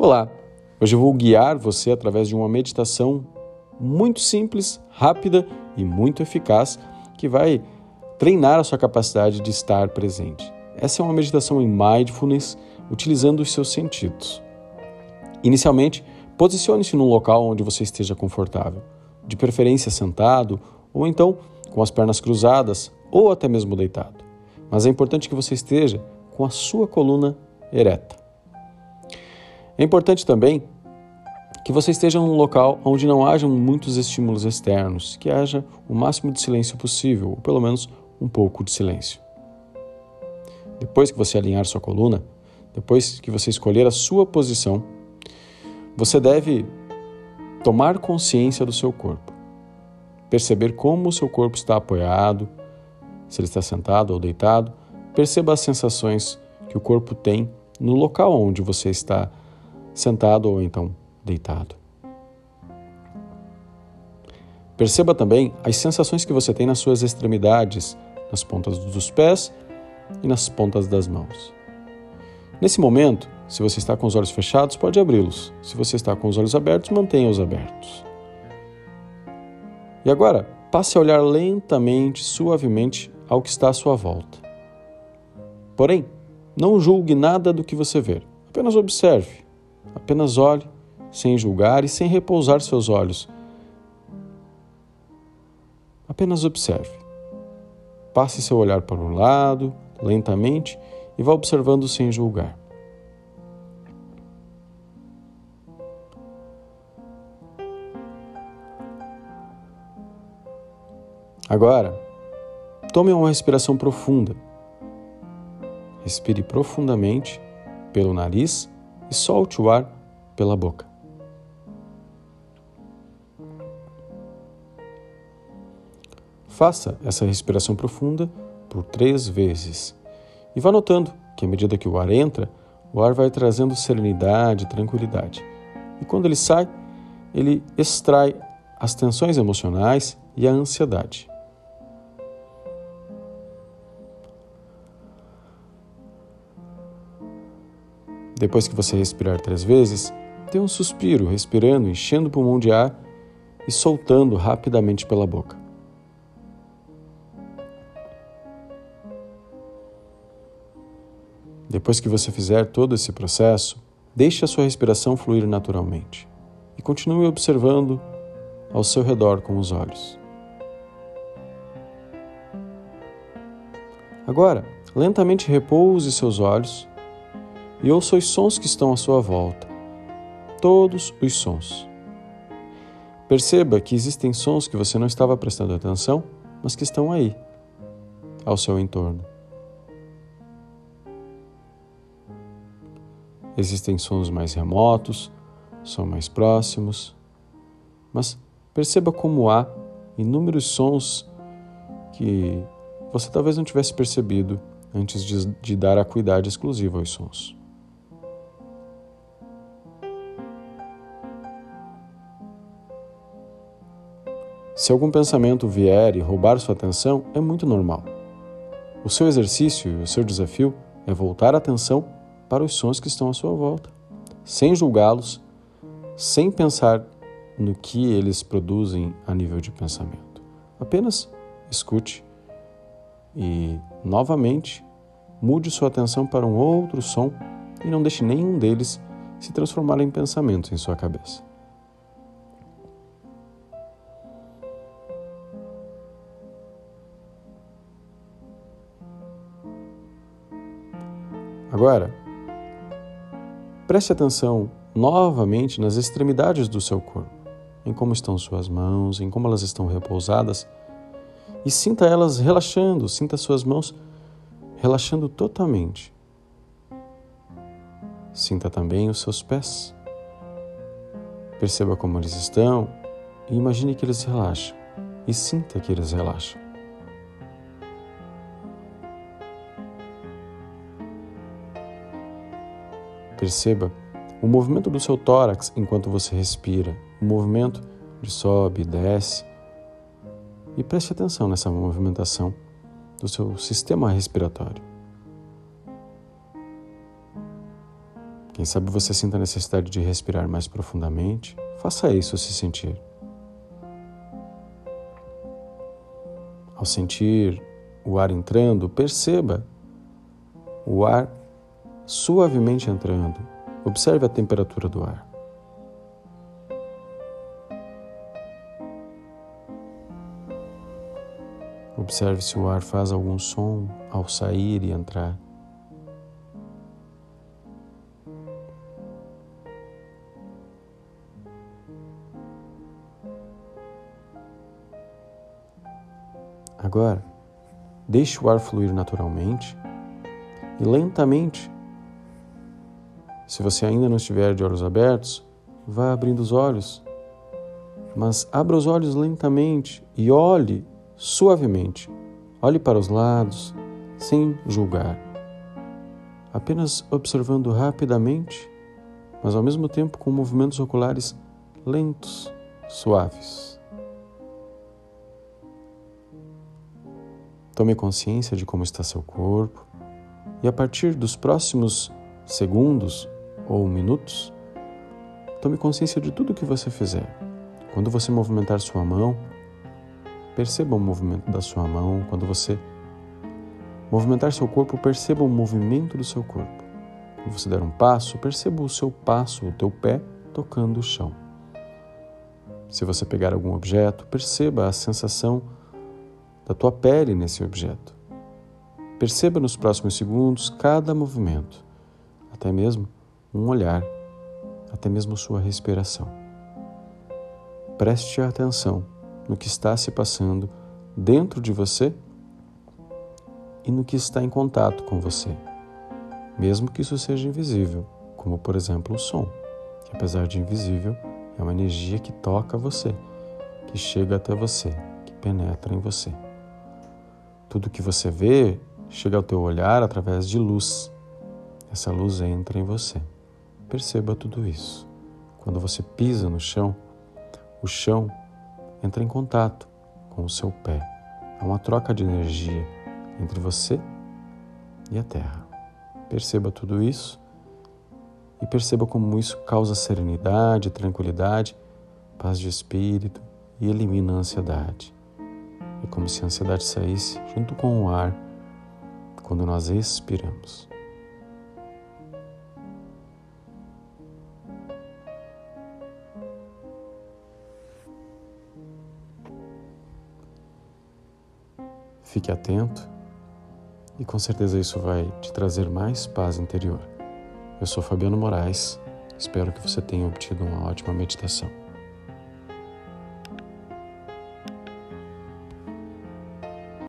Olá! Hoje eu vou guiar você através de uma meditação muito simples, rápida e muito eficaz que vai treinar a sua capacidade de estar presente. Essa é uma meditação em mindfulness utilizando os seus sentidos. Inicialmente, posicione-se num local onde você esteja confortável, de preferência sentado ou então com as pernas cruzadas ou até mesmo deitado. Mas é importante que você esteja com a sua coluna ereta. É importante também que você esteja num local onde não hajam muitos estímulos externos, que haja o máximo de silêncio possível, ou pelo menos um pouco de silêncio. Depois que você alinhar sua coluna, depois que você escolher a sua posição, você deve tomar consciência do seu corpo. Perceber como o seu corpo está apoiado, se ele está sentado ou deitado. Perceba as sensações que o corpo tem no local onde você está sentado ou então deitado. Perceba também as sensações que você tem nas suas extremidades, nas pontas dos pés e nas pontas das mãos. Nesse momento, se você está com os olhos fechados, pode abri-los. Se você está com os olhos abertos, mantenha-os abertos. E agora, passe a olhar lentamente, suavemente ao que está à sua volta. Porém, não julgue nada do que você vê, apenas observe. Apenas olhe, sem julgar e sem repousar seus olhos. Apenas observe. Passe seu olhar para um lado, lentamente, e vá observando sem julgar. Agora, tome uma respiração profunda. Respire profundamente pelo nariz e solte o ar pela boca. Faça essa respiração profunda por três vezes e vá notando que, à medida que o ar entra, o ar vai trazendo serenidade e tranquilidade. E quando ele sai, ele extrai as tensões emocionais e a ansiedade. Depois que você respirar três vezes, dê um suspiro, respirando, enchendo o pulmão de ar e soltando rapidamente pela boca. Depois que você fizer todo esse processo, deixe a sua respiração fluir naturalmente e continue observando ao seu redor com os olhos. Agora, lentamente repouse seus olhos e ouça os sons que estão à sua volta. Todos os sons. Perceba que existem sons que você não estava prestando atenção, mas que estão aí, ao seu entorno. Existem sons mais remotos, sons mais próximos, mas perceba como há inúmeros sons que você talvez não tivesse percebido antes de, de dar acuidade exclusiva aos sons. Se algum pensamento vier e roubar sua atenção, é muito normal. O seu exercício e o seu desafio é voltar a atenção para os sons que estão à sua volta, sem julgá-los, sem pensar no que eles produzem a nível de pensamento. Apenas escute e, novamente, mude sua atenção para um outro som e não deixe nenhum deles se transformar em pensamentos em sua cabeça. Agora, preste atenção novamente nas extremidades do seu corpo, em como estão suas mãos, em como elas estão repousadas, e sinta elas relaxando, sinta suas mãos relaxando totalmente. Sinta também os seus pés. Perceba como eles estão e imagine que eles relaxam e sinta que eles relaxam. Perceba o movimento do seu tórax enquanto você respira, o movimento de sobe e desce. E preste atenção nessa movimentação do seu sistema respiratório. Quem sabe você sinta a necessidade de respirar mais profundamente, faça isso se sentir. Ao sentir o ar entrando, perceba o ar suavemente entrando. Observe a temperatura do ar. Observe se o ar faz algum som ao sair e entrar. Agora, deixe o ar fluir naturalmente e lentamente. Se você ainda não estiver de olhos abertos, vá abrindo os olhos. Mas abra os olhos lentamente e olhe suavemente. Olhe para os lados, sem julgar. Apenas observando rapidamente, mas ao mesmo tempo com movimentos oculares lentos, suaves. Tome consciência de como está seu corpo e a partir dos próximos segundos ou minutos, tome consciência de tudo o que você fizer. Quando você movimentar sua mão, perceba o movimento da sua mão. Quando você movimentar seu corpo, perceba o movimento do seu corpo. Quando você der um passo, perceba o seu passo, o teu pé tocando o chão. Se você pegar algum objeto, perceba a sensação da tua pele nesse objeto. Perceba nos próximos segundos cada movimento, até mesmo um olhar, até mesmo sua respiração. Preste atenção no que está se passando dentro de você e no que está em contato com você, mesmo que isso seja invisível, como por exemplo o som, que apesar de invisível, é uma energia que toca você, que chega até você, que penetra em você. Tudo que você vê chega ao teu olhar através de luz. Essa luz entra em você. Perceba tudo isso. Quando você pisa no chão, o chão entra em contato com o seu pé. Há uma troca de energia entre você e a terra. Perceba tudo isso e perceba como isso causa serenidade, tranquilidade, paz de espírito e elimina a ansiedade. É como se a ansiedade saísse junto com o ar quando nós expiramos. Fique atento e com certeza isso vai te trazer mais paz interior. Eu sou Fabiano Moraes, espero que você tenha obtido uma ótima meditação.